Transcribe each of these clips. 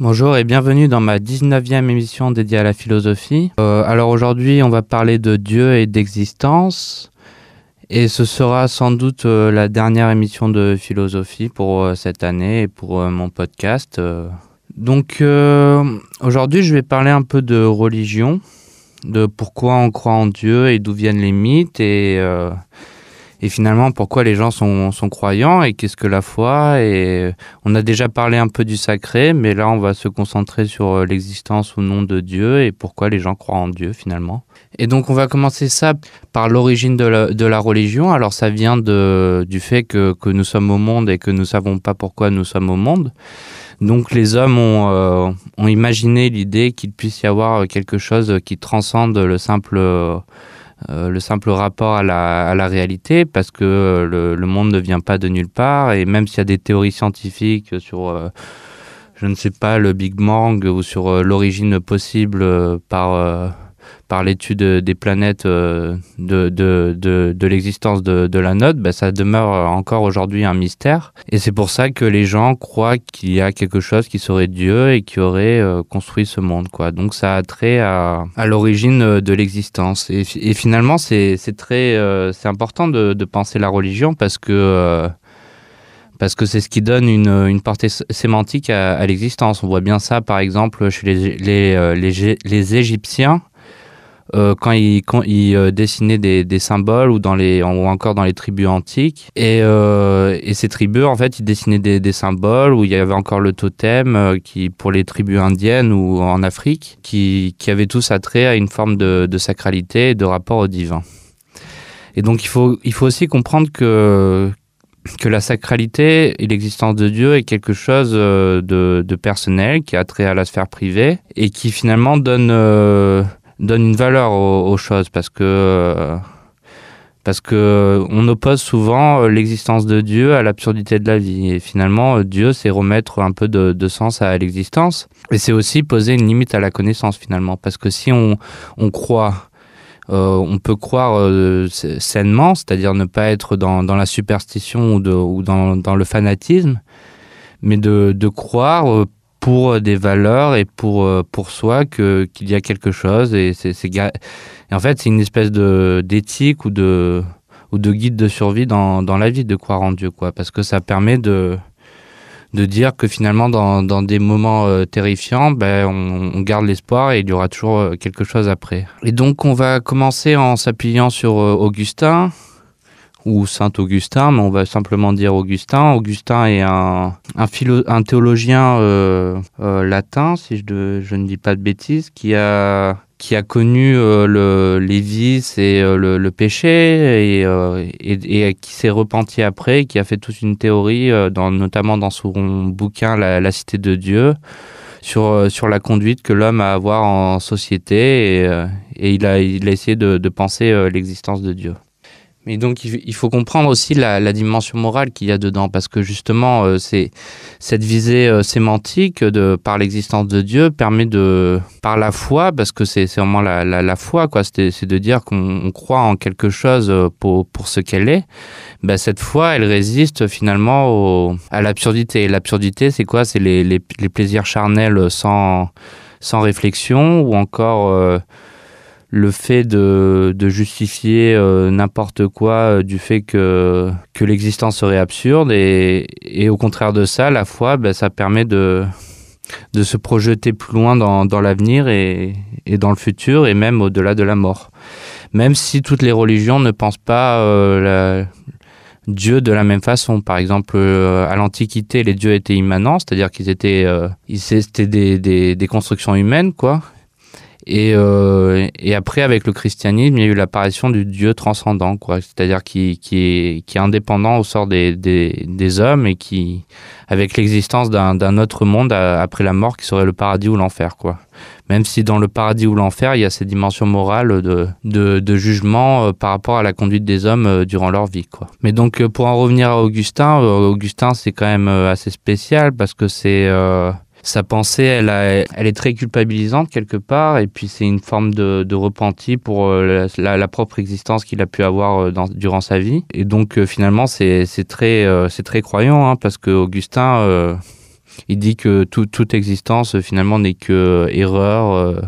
Bonjour et bienvenue dans ma 19e émission dédiée à la philosophie. Euh, alors aujourd'hui on va parler de Dieu et d'existence et ce sera sans doute euh, la dernière émission de philosophie pour euh, cette année et pour mon podcast. Donc aujourd'hui je vais parler un peu de religion, de pourquoi on croit en Dieu et d'où viennent les mythes et, et finalement pourquoi les gens sont, croyants et qu'est-ce que la foi. Et on a déjà parlé un peu du sacré, mais là on va se concentrer sur euh, l'existence ou non de Dieu et pourquoi les gens croient en Dieu finalement. Et donc on va commencer ça par l'origine de la, religion. Alors ça vient de, du fait que, que nous sommes au monde et que nous savons pas pourquoi nous sommes au monde. Donc les hommes ont, euh, ont imaginé l'idée qu'il puisse y avoir quelque chose qui transcende le simple, euh, le simple rapport à la, réalité, parce que le, le monde ne vient pas de nulle part, et même s'il y a des théories scientifiques sur, euh, je ne sais pas, le Big Bang ou sur euh, l'origine possible euh, par... euh, par l'étude des planètes euh, de, de, de, l'existence de, la note, bah, ça demeure encore aujourd'hui un mystère. Et c'est pour ça que les gens croient qu'il y a quelque chose qui serait Dieu et qui aurait euh, construit ce monde. Quoi. Donc ça a trait à, à l'origine euh, de l'existence. Et, fi- et finalement, c'est très euh, c'est important de, penser la religion parce que... euh, parce que c'est ce qui donne une, une portée sémantique à, à l'existence. On voit bien ça, par exemple, chez les, les, euh, les, les Égyptiens, euh, quand ils, quand euh, des, symboles ou, encore dans les tribus antiques. Et, euh, ces tribus, en fait, ils dessinaient des, symboles où il y avait encore le totem qui, pour les tribus indiennes ou en Afrique, qui, qui avaient tous attrait à une forme de, sacralité et de rapport au divin. Et donc, il faut, il aussi comprendre que, la sacralité et l'existence de Dieu est quelque chose de, personnel qui a trait à la sphère privée et qui finalement donne, donne une valeur aux, choses parce que euh, parce que on oppose souvent euh, l'existence de Dieu à l'absurdité de la vie. Et finalement euh, Dieu c'est remettre un peu de, de sens à l'existence. Et c'est aussi poser une limite à la connaissance finalement. Parce que si on, on croit on peut croire sainement, c'est-à-dire ne pas être dans, dans la superstition ou, de, ou dans, dans le fanatisme, mais de, de croire pour des valeurs et pour, euh, pour soi que qu'il y a quelque chose. Et, c'est, en fait, c'est une espèce de, d'éthique ou de, ou de guide de survie dans, dans la vie de croire en Dieu, quoi, parce que ça permet de, de dire que finalement, dans, dans des moments euh, terrifiants, ben, on, garde l'espoir et il y aura toujours euh, quelque chose après. Et donc, on va commencer en s'appuyant sur euh, Augustin, ou Saint Augustin, mais on va simplement dire Augustin. Augustin est un, un, théologien euh, euh, latin, si je, ne dis pas de bêtises, qui a, qui a connu euh, le, les vices et le, péché et, et, qui s'est repenti après, qui a fait toute une théorie, notamment dans son bouquin La, cité de Dieu, sur, sur la conduite que l'homme a à avoir en société et, et il, a, il a essayé de, penser l'existence de Dieu. Mais donc il faut comprendre aussi la, dimension morale qu'il y a dedans, parce que justement, euh, cette visée euh, sémantique de par l'existence de Dieu permet de par la foi, parce que c'est vraiment la, foi, quoi. C'est de dire qu'on on croit en quelque chose euh, pour ce qu'elle est. Ben, cette foi, elle résiste finalement à l'absurdité. L'absurdité, c'est quoi? C'est les, plaisirs charnels sans réflexion ou encore le fait de, de justifier euh, n'importe quoi euh, du fait que, que l'existence serait absurde et, et au contraire de ça, la foi, ben, ça permet de, de se projeter plus loin dans, l'avenir et, et dans le futur et même au-delà de la mort. Même si toutes les religions ne pensent pas euh, Dieu de la même façon. Par exemple, à l'Antiquité, les dieux étaient immanents, c'est-à-dire qu'ils étaient, ils- c'était des, des, des constructions humaines, quoi. Et, euh, et après, avec le christianisme, il y a eu l'apparition du Dieu transcendant, quoi. C'est-à-dire qui, est, indépendant au sort des, hommes et qui, avec l'existence d'un autre monde après la mort qui serait le paradis ou l'enfer, quoi. Même si dans le paradis ou l'enfer, il y a cette dimension morale de, jugement euh, par rapport à la conduite des hommes euh, durant leur vie, quoi. Mais donc, pour en revenir à Augustin, Augustin, c'est quand même assez spécial parce que c'est... sa pensée, elle, est très culpabilisante quelque part, et puis c'est une forme de, de repenti pour euh, la, propre existence qu'il a pu avoir euh, durant sa vie. Et donc euh, finalement, c'est très, c'est très croyant, hein, parce que Augustin, il dit que toute existence finalement n'est que erreur,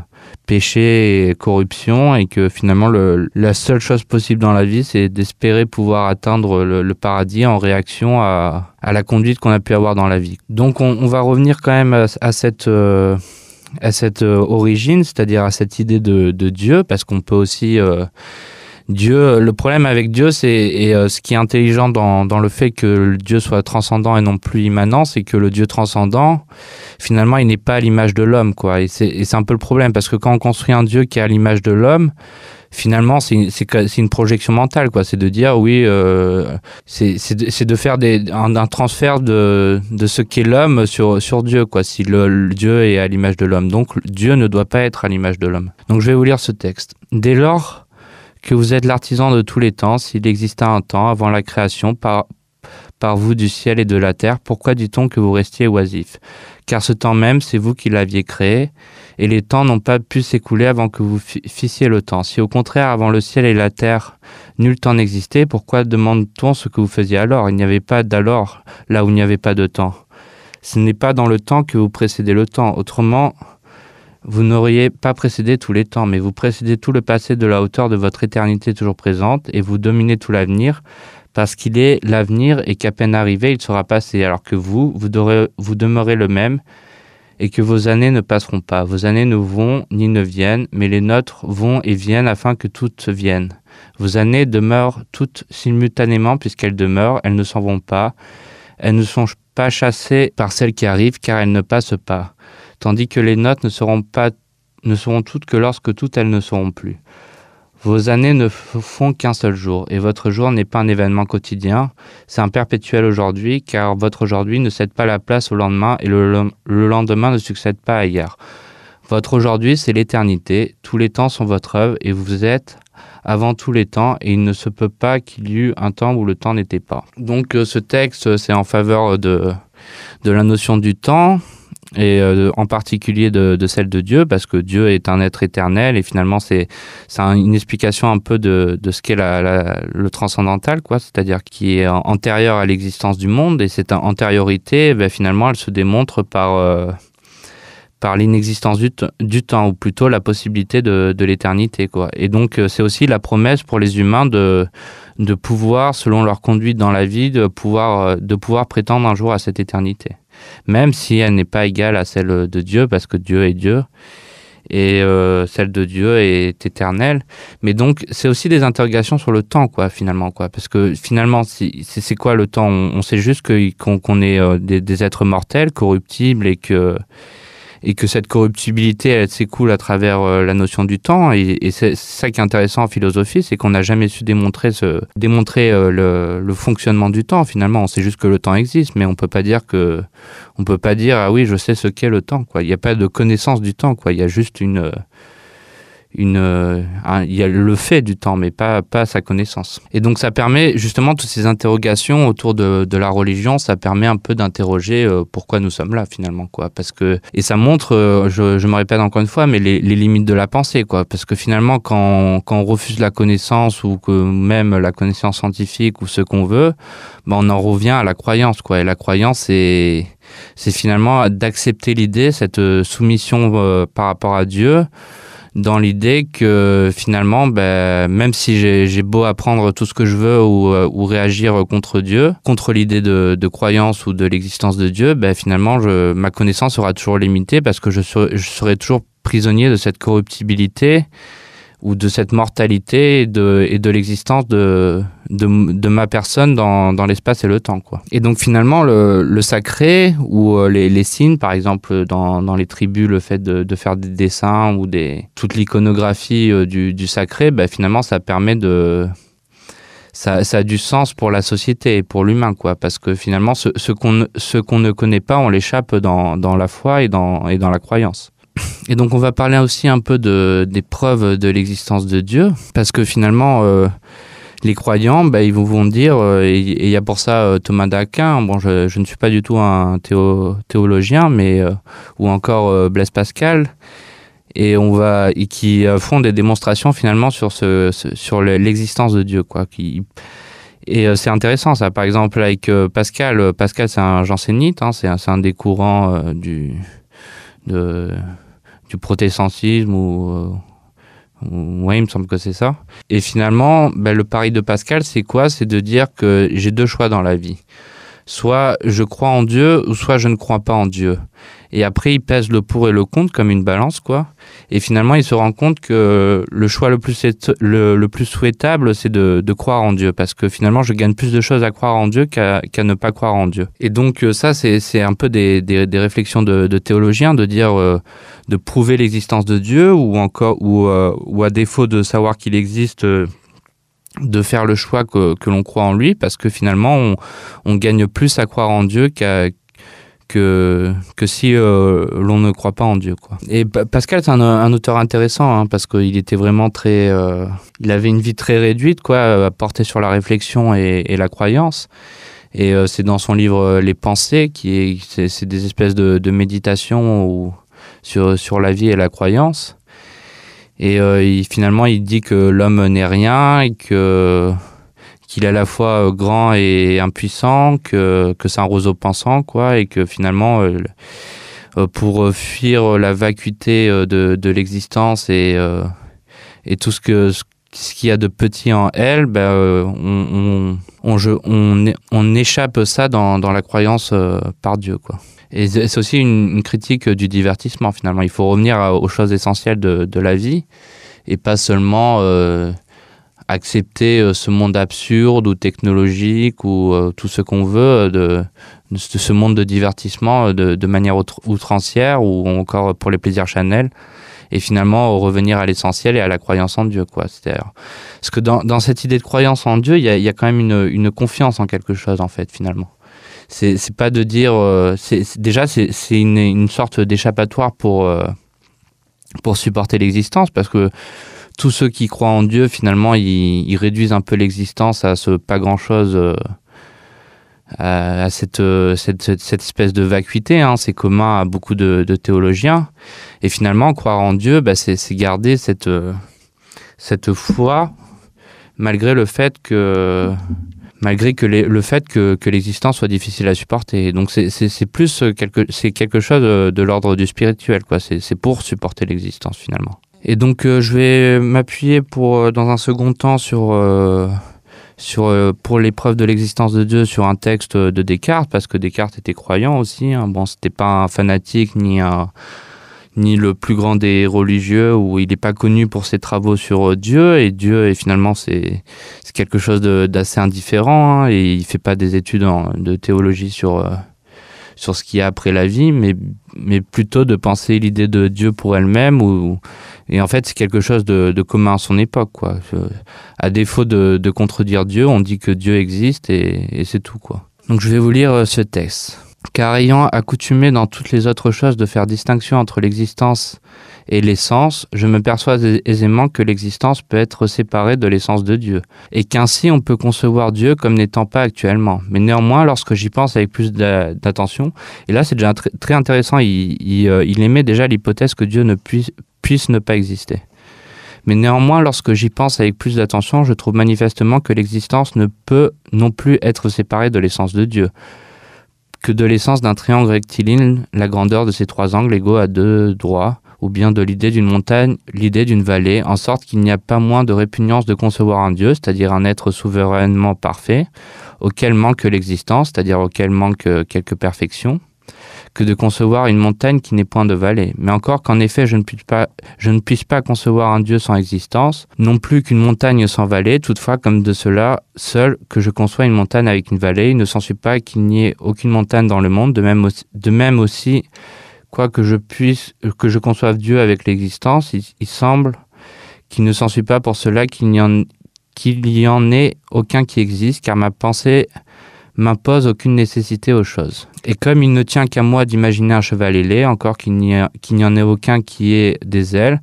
péché et corruption et que finalement le, la seule chose possible dans la vie c'est d'espérer pouvoir atteindre le, paradis en réaction à, la conduite qu'on a pu avoir dans la vie. Donc on, va revenir quand même à, cette euh, à cette euh, origine, c'est-à-dire à cette idée de, Dieu, parce qu'on peut aussi euh, Dieu, le problème avec Dieu, c'est et euh, ce qui est intelligent dans, dans le fait que le Dieu soit transcendant et non plus immanent, c'est que le Dieu transcendant, finalement, il n'est pas à l'image de l'homme, quoi. Et c'est un peu le problème parce que quand on construit un Dieu qui est à l'image de l'homme, finalement, c'est une projection mentale, quoi. C'est de dire, oui, euh, c'est de, de, faire des, un, transfert de, de ce qu'est l'homme sur, sur Dieu, quoi. Si le Dieu est à l'image de l'homme, donc Dieu ne doit pas être à l'image de l'homme. Donc, je vais vous lire ce texte. Dès lors que vous êtes l'artisan de tous les temps, s'il exista un temps avant la création par, vous du ciel et de la terre, pourquoi dit-on que vous restiez oisif Car ce temps même, c'est vous qui l'aviez créé, et les temps n'ont pas pu s'écouler avant que vous fissiez le temps. Si au contraire, avant le ciel et la terre, nul temps n'existait, pourquoi demande-t-on ce que vous faisiez alors? Il n'y avait pas d'alors, là où il n'y avait pas de temps. Ce n'est pas dans le temps que vous précédez le temps. Autrement, vous n'auriez pas précédé tous les temps, mais vous précédez tout le passé de la hauteur de votre éternité toujours présente, et vous dominez tout l'avenir, parce qu'il est l'avenir et qu'à peine arrivé, il sera passé, alors que vous, vous, demeurez le même, et que vos années ne passeront pas. Vos années ne vont ni ne viennent, mais les nôtres vont et viennent afin que toutes viennent. Vos années demeurent toutes simultanément puisqu'elles demeurent, elles ne s'en vont pas, elles ne sont pas chassées par celles qui arrivent car elles ne passent pas tandis que les notes ne seront, pas, ne seront toutes que lorsque toutes elles ne seront plus. Vos années ne font qu'un seul jour, et votre jour n'est pas un événement quotidien, c'est un perpétuel aujourd'hui, car votre aujourd'hui ne cède pas la place au lendemain, et le, le lendemain ne succède pas à hier. Votre aujourd'hui, c'est l'éternité, tous les temps sont votre œuvre, et vous êtes avant tous les temps, et il ne se peut pas qu'il y eût un temps où le temps n'était pas. Donc euh, ce texte, c'est en faveur de, de la notion du temps, et euh, en particulier de, celle de Dieu, parce que Dieu est un être éternel et finalement c'est c'est une explication un peu de, de ce qu'est le transcendantal, quoi, c'est-à-dire qui est antérieur à l'existence du monde et cette antériorité, ben, finalement, elle se démontre par euh, par l'inexistence du, temps ou plutôt la possibilité de, l'éternité, quoi. Et donc euh, c'est aussi la promesse pour les humains de de pouvoir, selon leur conduite dans la vie, de pouvoir euh, de pouvoir prétendre un jour à cette éternité même si elle n'est pas égale à celle de Dieu, parce que Dieu est Dieu, et euh, celle de Dieu est éternelle. Mais donc, c'est aussi des interrogations sur le temps, quoi, finalement, quoi, parce que finalement, c'est quoi le temps? On, sait juste qu'on qu est des, êtres mortels, corruptibles, et que et que cette corruptibilité s'écoule à travers euh, la notion du temps. Et, c'est ça qui est intéressant en philosophie c'est qu'on n'a jamais su démontrer euh, le, fonctionnement du temps finalement. On sait juste que le temps existe mais on peut pas dire que on peut pas dire ah oui je sais ce qu'est le temps il n'y a pas de connaissance du temps il y a juste une euh, il y a le fait du temps, mais pas, pas sa connaissance. Et donc ça permet justement toutes ces interrogations autour de, la religion, ça permet un peu d'interroger euh, pourquoi nous sommes là finalement, quoi. Parce que et ça montre, euh, je, me répète encore une fois, mais les, limites de la pensée, quoi. Parce que finalement, quand, quand on refuse la connaissance ou que même la connaissance scientifique ou ce qu'on veut, ben on en revient à la croyance, quoi. Et la croyance, c'est c'est finalement d'accepter l'idée, cette soumission par rapport à Dieu dans l'idée que finalement, ben, même si j'ai beau apprendre tout ce que je veux ou, euh, réagir contre Dieu, contre l'idée de, croyance ou de l'existence de Dieu, ben, finalement, ma connaissance sera toujours limitée parce que je serai toujours prisonnier de cette corruptibilité ou de cette mortalité et de, l'existence de, ma personne dans, l'espace et le temps. Et donc finalement, le, sacré ou euh, les, signes, par exemple dans, les tribus, le fait de, faire des dessins ou toute l'iconographie euh, du, sacré, bah, finalement, ça permet de... Ça, a du sens pour la société et pour l'humain, parce que finalement, ce, qu'on ne connaît pas, on l'échappe dans, la foi et dans la croyance. Et donc on va parler aussi un peu de, des preuves de l'existence de Dieu, parce que finalement, euh, les croyants, bah, ils vont dire, euh, et il y a pour ça euh, Thomas d'Aquin, bon, je, je, ne suis pas du tout un théo, théologien, mais ou encore Blaise Pascal, et on va et qui font des démonstrations finalement sur ce, sur l'existence de Dieu, quoi. Qui, Et c'est intéressant ça. Par exemple avec Pascal, Pascal c'est un jansénite, hein, c'est un, des courants du, du protestantisme ou oui, il me semble que c'est ça. Et finalement, ben, le pari de Pascal, c'est quoi? C'est de dire que j'ai deux choix dans la vie. Soit je crois en Dieu, ou soit je ne crois pas en Dieu. Et après, il pèse le pour et le contre comme une balance, quoi. Et finalement, il se rend compte que le choix le plus, le, plus souhaitable, c'est de, croire en Dieu. Parce que finalement, je gagne plus de choses à croire en Dieu qu'à ne pas croire en Dieu. Et donc, euh, ça, c'est un peu des, des, réflexions de, théologiens, de dire, euh, de prouver l'existence de Dieu, ou encore, ou, euh, ou à défaut de savoir qu'il existe, de faire le choix que, que l'on croit en lui, parce que finalement, on gagne plus à croire en Dieu qu'à que, que si euh, l'on ne croit pas en Dieu. Quoi. Et Pascal est un, auteur intéressant hein, parce qu'il était vraiment très. Euh, il avait une vie très réduite, quoi, portée sur la réflexion et, la croyance. Et euh, c'est dans son livre Les Pensées, qui est, c'est, des espèces de, de méditation sur, sur la vie et la croyance. Et finalement, il dit que l'homme n'est rien et que qu'il est à la fois euh, grand et impuissant, que, que c'est un roseau pensant, quoi, et que finalement, euh, euh, pour fuir la vacuité de, de l'existence et, et tout ce que ce qu'il y a de petit en elle, ben, on, on, on, on, échappe ça dans, dans la croyance par Dieu. Quoi. Et c'est aussi une, une, critique du divertissement finalement. Il faut revenir aux choses essentielles de, de la vie et pas seulement accepter euh, ce monde absurde ou technologique ou euh, tout ce qu'on veut euh, de, ce monde de divertissement de, manière outrancière ou encore pour les plaisirs Chanel et finalement revenir à l'essentiel et à la croyance en Dieu quoi. Parce que dans, cette idée de croyance en Dieu il y a, quand même une, confiance en quelque chose en fait finalement. C'est pas de dire déjà c'est une sorte d'échappatoire pour pour supporter l'existence parce que tous ceux qui croient en Dieu, finalement, ils, réduisent un peu l'existence à ce pas grand-chose, euh, à, euh, cette, espèce de vacuité. Hein. C'est commun à beaucoup de, théologiens. Et finalement, croire en Dieu, bah, c'est garder cette, euh, cette foi, malgré le fait que malgré que le fait que, l'existence soit difficile à supporter. Donc c'est plus quelque, quelque chose de l'ordre du spirituel, quoi. C'est pour supporter l'existence finalement. Et donc euh, je vais m'appuyer pour euh, dans un second temps sur euh, sur pour l'épreuve de l'existence de Dieu sur un texte de Descartes parce que Descartes était croyant aussi. Hein. Bon, c'était pas un fanatique ni ni le plus grand des religieux où il n'est pas connu pour ses travaux sur Dieu et Dieu et finalement c'est quelque chose d'assez indifférent hein, et il fait pas des études de théologie sur sur ce qu'il y a après la vie mais mais plutôt de penser l'idée de Dieu pour elle-même ou et en fait c'est quelque chose de, de commun à son époque quoi. À défaut de, contredire Dieu on dit que Dieu existe et, c'est tout quoi. Donc je vais vous lire euh, ce texte. Car ayant accoutumé dans toutes les autres choses de faire distinction entre l'existence l'essence, je me perçois aisément que l'existence peut être séparée de l'essence de Dieu, et qu'ainsi on peut concevoir Dieu comme n'étant pas actuellement. Mais néanmoins, lorsque j'y pense avec plus d'attention, et là c'est déjà très, intéressant, euh, il émet déjà l'hypothèse que Dieu ne puisse, puisse ne pas exister. Mais néanmoins, lorsque j'y pense avec plus d'attention, je trouve manifestement que l'existence ne peut non plus être séparée de l'essence de Dieu que de l'essence d'un triangle rectiligne, la grandeur de ces trois angles égaux à deux droits, ou bien de l'idée d'une montagne, l'idée d'une vallée, en sorte qu'il n'y a pas moins de répugnance de concevoir un Dieu, c'est-à-dire un être souverainement parfait, auquel manque l'existence, c'est-à-dire auquel manque quelques perfections, que de concevoir une montagne qui n'est point de vallée. Mais encore qu'en effet je ne, puisse pas, concevoir un Dieu sans existence, non plus qu'une montagne sans vallée, toutefois comme de cela seul que je conçois une montagne avec une vallée, il ne s'ensuit pas qu'il n'y ait aucune montagne dans le monde, de même aussi quoi que je puisse, que je conçoive Dieu avec l'existence, il, semble qu'il ne s'ensuit pas pour cela qu'il n'y en, en ait aucun qui existe, car ma pensée m'impose aucune nécessité aux choses. Et comme il ne tient qu'à moi d'imaginer un cheval ailé, encore qu'il n'y en ait aucun qui ait des ailes,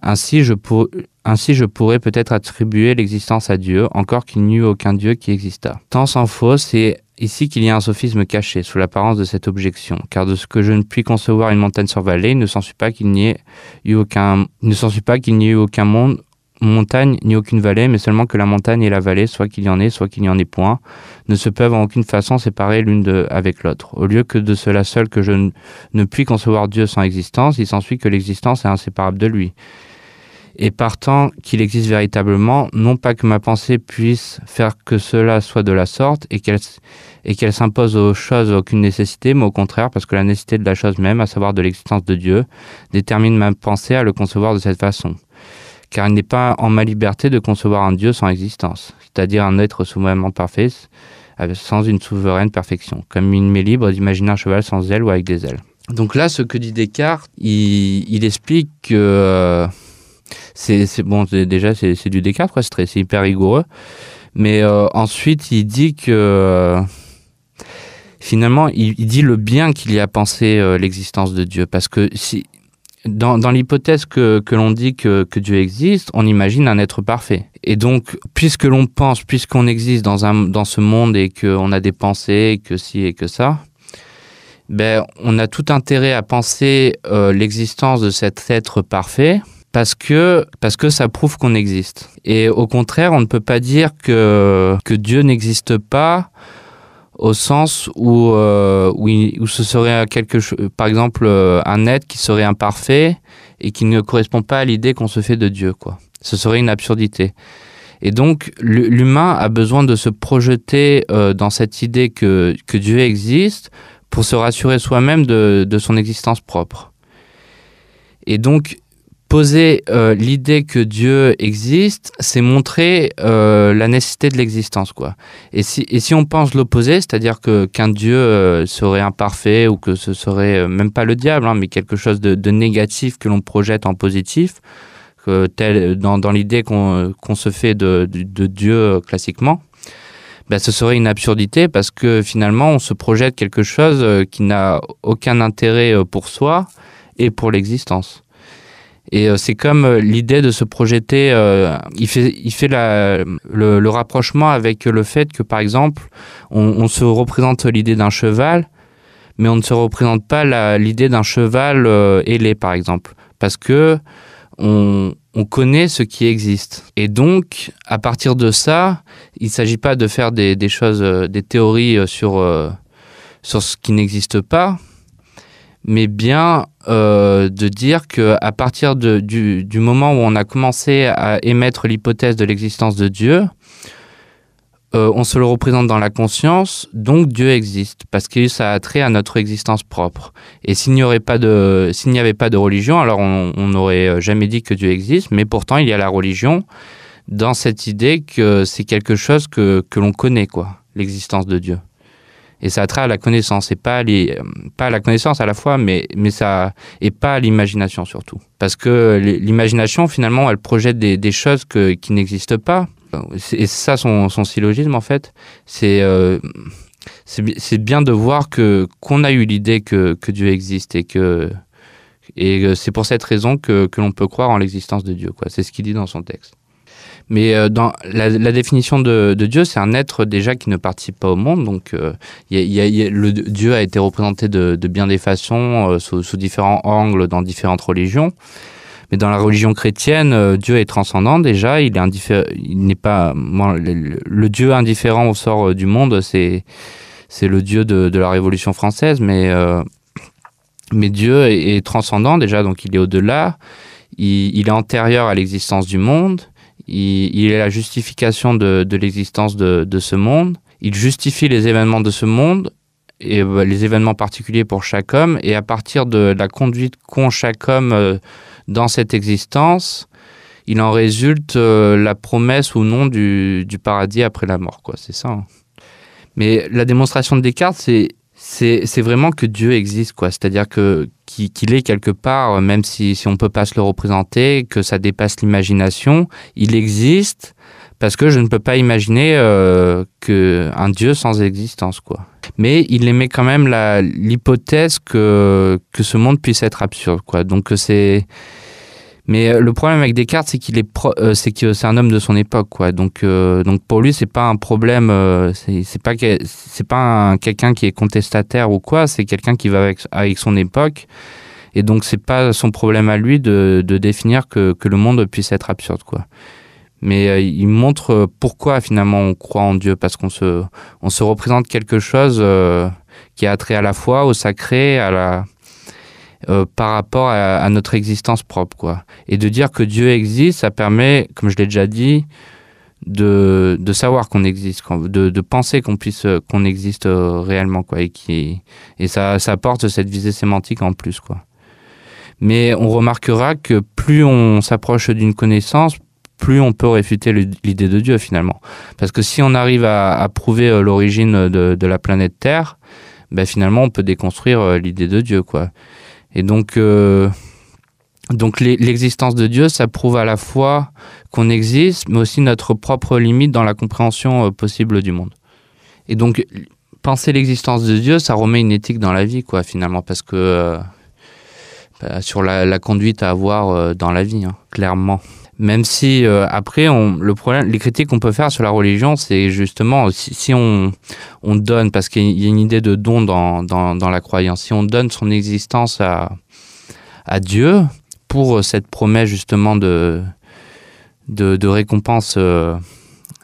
ainsi je, pour, ainsi je pourrais peut-être attribuer l'existence à Dieu, encore qu'il n'y eut aucun Dieu qui exista. Tant s'en faut, c'est ici qu'il y a un sophisme caché sous l'apparence de cette objection, car de ce que je ne puis concevoir une montagne sur vallée, il ne s'ensuit pas qu'il n'y ait eu aucun, ne s'ensuit pas qu'il n'y ait eu aucun monde montagne ni aucune vallée, mais seulement que la montagne et la vallée, soit qu'il y en ait, soit qu'il n'y en ait point, ne se peuvent en aucune façon séparer l'une avec l'autre. Au lieu que de cela seul que je ne puis concevoir Dieu sans existence, il s'ensuit que l'existence est inséparable de lui. Et partant qu'il existe véritablement, non pas que ma pensée puisse faire que cela soit de la sorte et qu'elle et qu'elle s'impose aux choses aucune nécessité, mais au contraire parce que la nécessité de la chose même, à savoir de l'existence de Dieu, détermine ma pensée à le concevoir de cette façon. Car il n'est pas en ma liberté de concevoir un Dieu sans existence, c'est-à-dire un être souverainement parfait, sans une souveraine perfection, comme il m'est libre d'imaginer un cheval sans ailes ou avec des ailes. Donc là, ce que dit Descartes, il, explique que euh, c'est bon, déjà c'est du Descartes, c'est hyper rigoureux, mais euh, ensuite il dit que finalement, il, dit le bien qu'il y a pensé euh, l'existence de Dieu. Parce que si, dans, dans l'hypothèse que, que l'on dit que, que, Dieu existe, on imagine un être parfait. Et donc, puisque l'on pense, puisqu'on existe dans, un, dans ce monde et qu'on a des pensées, que ci et que ça, ben, on a tout intérêt à penser euh, l'existence de cet être parfait parce que, parce que ça prouve qu'on existe. Et au contraire, on ne peut pas dire que, que Dieu n'existe pas au sens où, euh, où, ce serait quelque chose, par exemple, euh, un être qui serait imparfait et qui ne correspond pas à l'idée qu'on se fait de Dieu, quoi. Ce serait une absurdité. Et donc, l'humain a besoin de se projeter euh, dans cette idée que, que Dieu existe pour se rassurer soi-même de, de son existence propre. Et donc, poser euh, l'idée que Dieu existe, c'est montrer euh, la nécessité de l'existence, quoi. Et si, et si on pense l'opposé, c'est-à-dire que qu'un Dieu euh, serait imparfait ou que ce serait même pas le diable, hein, mais quelque chose de, de négatif que l'on projette en positif, tel dans, dans l'idée qu'on qu'on se fait de, de, de Dieu classiquement, ben, ce serait une absurdité parce que finalement on se projette quelque chose qui n'a aucun intérêt pour soi et pour l'existence. Et euh, c'est comme euh, l'idée de se projeter, euh, il fait, il fait le, rapprochement avec le fait que, par exemple, on, se représente l'idée d'un cheval, mais on ne se représente pas l'idée d'un cheval ailé, par exemple, parce que on, on, connaît ce qui existe. Et donc, à partir de ça, il ne s'agit pas de faire des, des, choses, des théories sur, sur ce qui n'existe pas, mais bien euh, de dire que à partir du, moment où on a commencé à émettre l'hypothèse de l'existence de Dieu, euh, on se le représente dans la conscience, donc Dieu existe, parce que ça a trait à notre existence propre. Et s'il n'y aurait pas de, s'il n'y avait pas de religion, alors on n'aurait jamais dit que Dieu existe, mais pourtant il y a la religion dans cette idée que c'est quelque chose que, que l'on connaît, quoi, l'existence de Dieu et ça a trait à la connaissance et pas les, pas à la connaissance à la fois mais mais ça et pas à l'imagination surtout. Parce que l'imagination finalement elle projette des, choses que, qui n'existent pas. Et ça son, son syllogisme en fait c'est euh, c'est bien de voir que qu'on a eu l'idée que, que Dieu existe et que et c'est pour cette raison que, que l'on peut croire en l'existence de Dieu quoi. C'est ce qu'il dit dans son texte mais euh, dans la, la, définition de, de Dieu, c'est un être déjà qui ne participe pas au monde. Donc, euh, y a, y a, le Dieu a été représenté de, de bien des façons, euh, sous, sous, différents angles, dans différentes religions. Mais dans la religion chrétienne, euh, Dieu est transcendant déjà. Il est indifférent. Il n'est pas le, Dieu indifférent au sort euh, du monde. C'est c'est le Dieu de, de, la Révolution française, mais mais Dieu est, est, transcendant déjà. Donc, il est au-delà. Il, il est antérieur à l'existence du monde il, est la justification de, l'existence de, ce monde. Il justifie les événements de ce monde et euh, les événements particuliers pour chaque homme. Et à partir de la conduite qu'ont chaque homme euh, dans cette existence, il en résulte euh, la promesse ou non du, du paradis après la mort. quoi. C'est ça. Hein. Mais la démonstration de Descartes, c'est c'est vraiment que Dieu existe, quoi. C'est-à-dire que qu'il est quelque part, même si, si on peut pas se le représenter, que ça dépasse l'imagination, il existe parce que je ne peux pas imaginer euh, que un Dieu sans existence, quoi. Mais il émet quand même l'hypothèse que que ce monde puisse être absurde, quoi. Donc c'est mais euh, le problème avec Descartes, c'est qu'il est, euh, c'est que c'est un homme de son époque, quoi. Donc, euh, donc pour lui, c'est pas un problème. C'est pas c'est pas quelqu'un qui est contestataire ou quoi. C'est quelqu'un qui va avec, son époque Et donc c'est pas son problème à lui de, de définir que, que, le monde puisse être absurde, quoi. Mais il montre pourquoi finalement on croit en Dieu, parce qu'on se, on se représente quelque chose qui a trait à la foi, au sacré, à la, euh, par rapport à, notre existence propre, quoi. Et de dire que Dieu existe, ça permet, comme je l'ai déjà dit, de, de savoir qu'on existe, de, penser qu'on puisse qu'on existe réellement, quoi, et qui et ça, ça apporte cette visée sémantique en plus, quoi. Mais on remarquera que plus on s'approche d'une connaissance, plus on peut réfuter l'idée de Dieu finalement. Parce que si on arrive à, à prouver euh, l'origine de, de, la planète Terre, ben finalement on peut déconstruire euh, l'idée de Dieu, quoi. Et donc, euh, donc l'existence de Dieu, ça prouve à la fois qu'on existe, mais aussi notre propre limite dans la compréhension euh, possible du monde. Et donc, penser l'existence de Dieu, ça remet une éthique dans la vie, quoi, finalement, parce que euh, bah, sur la, conduite à avoir dans la vie, hein, clairement. Même si euh, après, on, le problème, les critiques qu'on peut faire sur la religion, c'est justement si, on, on donne, parce qu'il y a une idée de don dans, dans, la croyance, si on donne son existence à, Dieu pour cette promesse justement de récompense euh,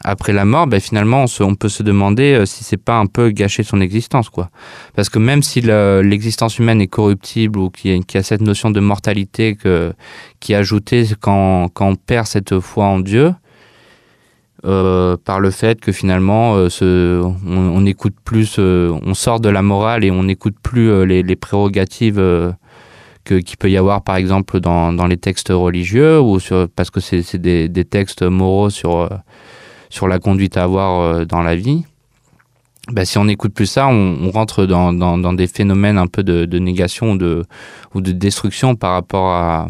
après la mort, ben finalement, on, peut se demander euh, si c'est pas un peu gâcher son existence, quoi. Parce que même si l'existence humaine est corruptible ou qu'il y, a cette notion de mortalité qui est ajoutée quand, on perd cette foi en Dieu, euh, par le fait que finalement, euh, on, écoute plus, on sort de la morale et on n'écoute plus les, prérogatives qu'il qui peut y avoir, par exemple, dans, les textes religieux, ou parce que c'est des textes moraux sur sur la conduite à avoir euh, dans la vie, bah, si on n'écoute plus ça, on, rentre dans, des phénomènes un peu de, négation ou de, destruction par rapport à,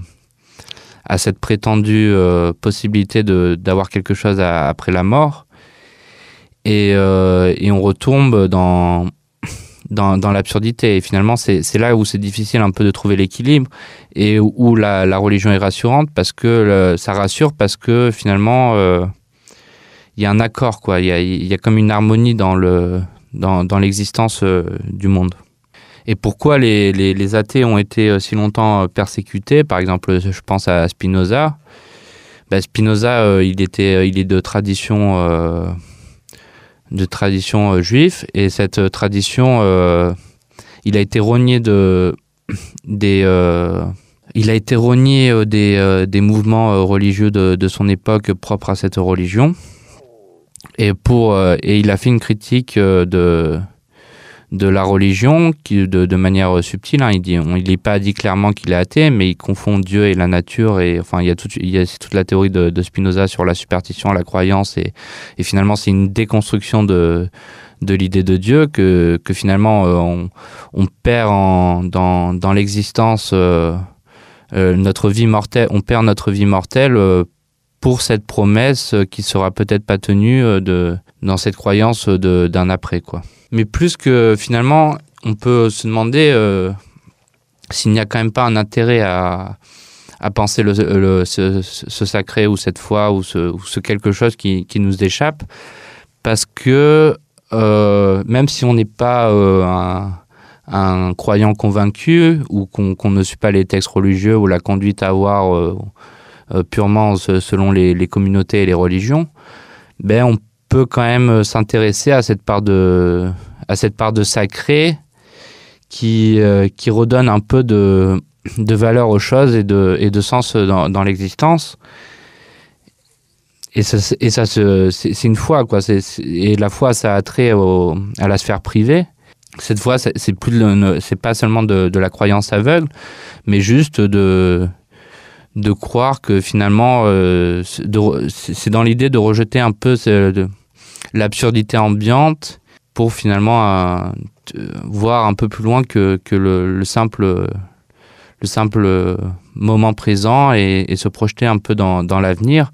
cette prétendue euh, possibilité d'avoir quelque chose après la mort. Et, euh, et on retombe dans, dans, l'absurdité. Et finalement, c'est là où c'est difficile un peu de trouver l'équilibre et où, la, religion est rassurante parce que ça rassure parce que finalement, il y a un accord, quoi. Il y a, comme une harmonie dans le dans, l'existence euh, du monde. Et pourquoi les, les, athées ont été euh, si longtemps euh, persécutés? Par exemple, je pense à Spinoza. Ben, Spinoza, il était, il est de tradition de tradition juive et cette tradition, il a été rogné de des il a été rogné des, des mouvements religieux de, de son époque propres à cette religion et pour euh, et il a fait une critique euh, de de la religion qui de, de manière subtile hein, il dit on, il n'est pas dit clairement qu'il est athée mais il confond Dieu et la nature et enfin il y a toute il y a toute la théorie de, de Spinoza sur la superstition la croyance et, et finalement c'est une déconstruction de de l'idée de Dieu que, que finalement euh, on, on perd en, dans, dans l'existence euh, euh, notre vie mortelle on perd notre vie mortelle euh, pour cette promesse qui sera peut-être pas tenue euh, de dans cette croyance d'un après quoi. Mais plus que finalement on peut se demander euh, s'il n'y a quand même pas un intérêt à à penser le, le ce, sacré ou cette foi ou ce, ou ce quelque chose qui, qui nous échappe. Parce que euh, même si on n'est pas un, croyant convaincu ou qu'on qu ne suit pas les textes religieux ou la conduite à avoir purement selon les, communautés et les religions, ben on peut quand même s'intéresser à cette part de à cette part de sacré qui, euh, qui redonne un peu de, de valeur aux choses et de, et de sens dans, dans l'existence. Et ça, et ça c'est une foi quoi. Et la foi ça a trait à la sphère privée. Cette fois c'est plus c'est pas seulement de, de la croyance aveugle mais juste de de croire que finalement euh, c'est dans l'idée de rejeter un peu l'absurdité ambiante pour finalement euh, voir un peu plus loin que, que le, le simple le simple moment présent et, se projeter un peu dans, l'avenir.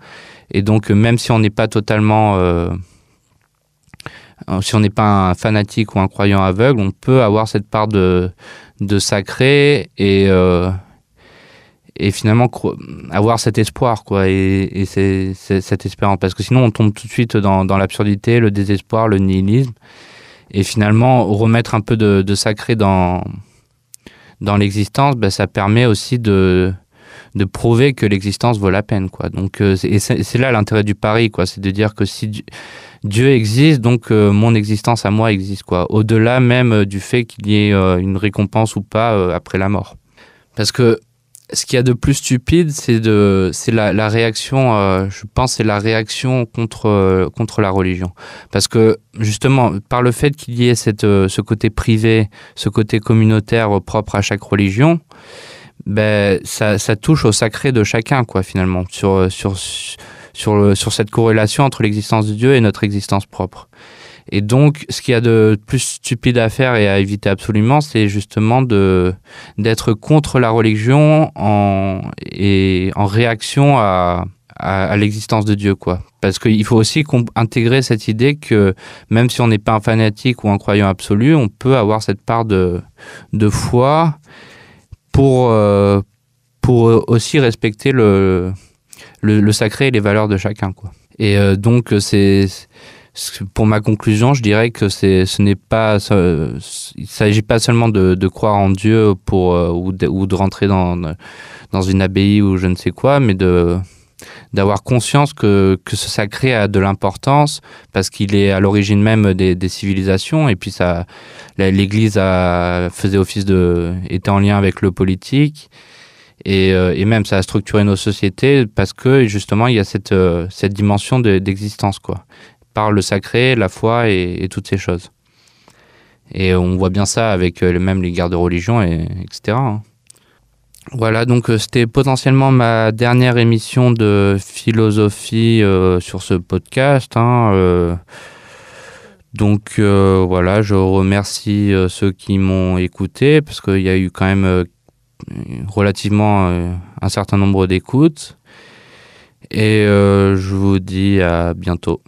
Et donc même si on n'est pas totalement euh, si on n'est pas un fanatique ou un croyant aveugle on peut avoir cette part de, de sacré et et finalement avoir cet espoir quoi et, et cette espérance parce que sinon on tombe tout de suite dans, l'absurdité le désespoir le nihilisme et finalement remettre un peu de, sacré dans dans l'existence, ben, ça permet aussi de, de prouver que l'existence vaut la peine. Quoi. Donc, euh, et c'est là l'intérêt du pari, quoi. c'est de dire que si Dieu existe, donc euh, mon existence à moi existe. quoi. Au-delà même du fait qu'il y ait une récompense ou pas après la mort. Parce que ce qu'il y a de plus stupide, c'est de, c'est la, réaction. Euh, je pense, c'est la réaction contre euh, contre la religion, parce que justement, par le fait qu'il y ait cette, euh, ce côté privé, ce côté communautaire propre à chaque religion, ben ça, touche au sacré de chacun, quoi, finalement, sur sur sur sur cette corrélation entre l'existence de Dieu et notre existence propre. Et donc, ce qu'il y a de plus stupide à faire et à éviter absolument, c'est justement de d'être contre la religion en, et en réaction à, à, l'existence de Dieu, quoi. Parce qu'il faut aussi intégrer cette idée que même si on n'est pas un fanatique ou un croyant absolu, on peut avoir cette part de, de foi pour, euh, pour aussi respecter le, le, sacré et les valeurs de chacun, quoi. Et euh, donc, c'est pour ma conclusion, je dirais que ce n'est pas, il s'agit pas seulement de, croire en Dieu pour euh, ou, de, rentrer dans dans une abbaye ou je ne sais quoi, mais de d'avoir conscience que, que ce sacré a de l'importance parce qu'il est à l'origine même des, civilisations. Et puis ça l'Église faisait office de était en lien avec le politique. Et, euh, et même ça a structuré nos sociétés parce que justement il y a cette euh, cette dimension de, d'existence quoi par le sacré, la foi et, toutes ces choses. Et on voit bien ça avec euh, même les guerres de religion, et, etc. Hein. Voilà, donc euh, c'était potentiellement ma dernière émission de philosophie euh, sur ce podcast. Hein, donc voilà, je remercie ceux qui m'ont écouté parce qu'il y a eu quand même relativement un certain nombre d'écoutes. Et je vous dis à bientôt.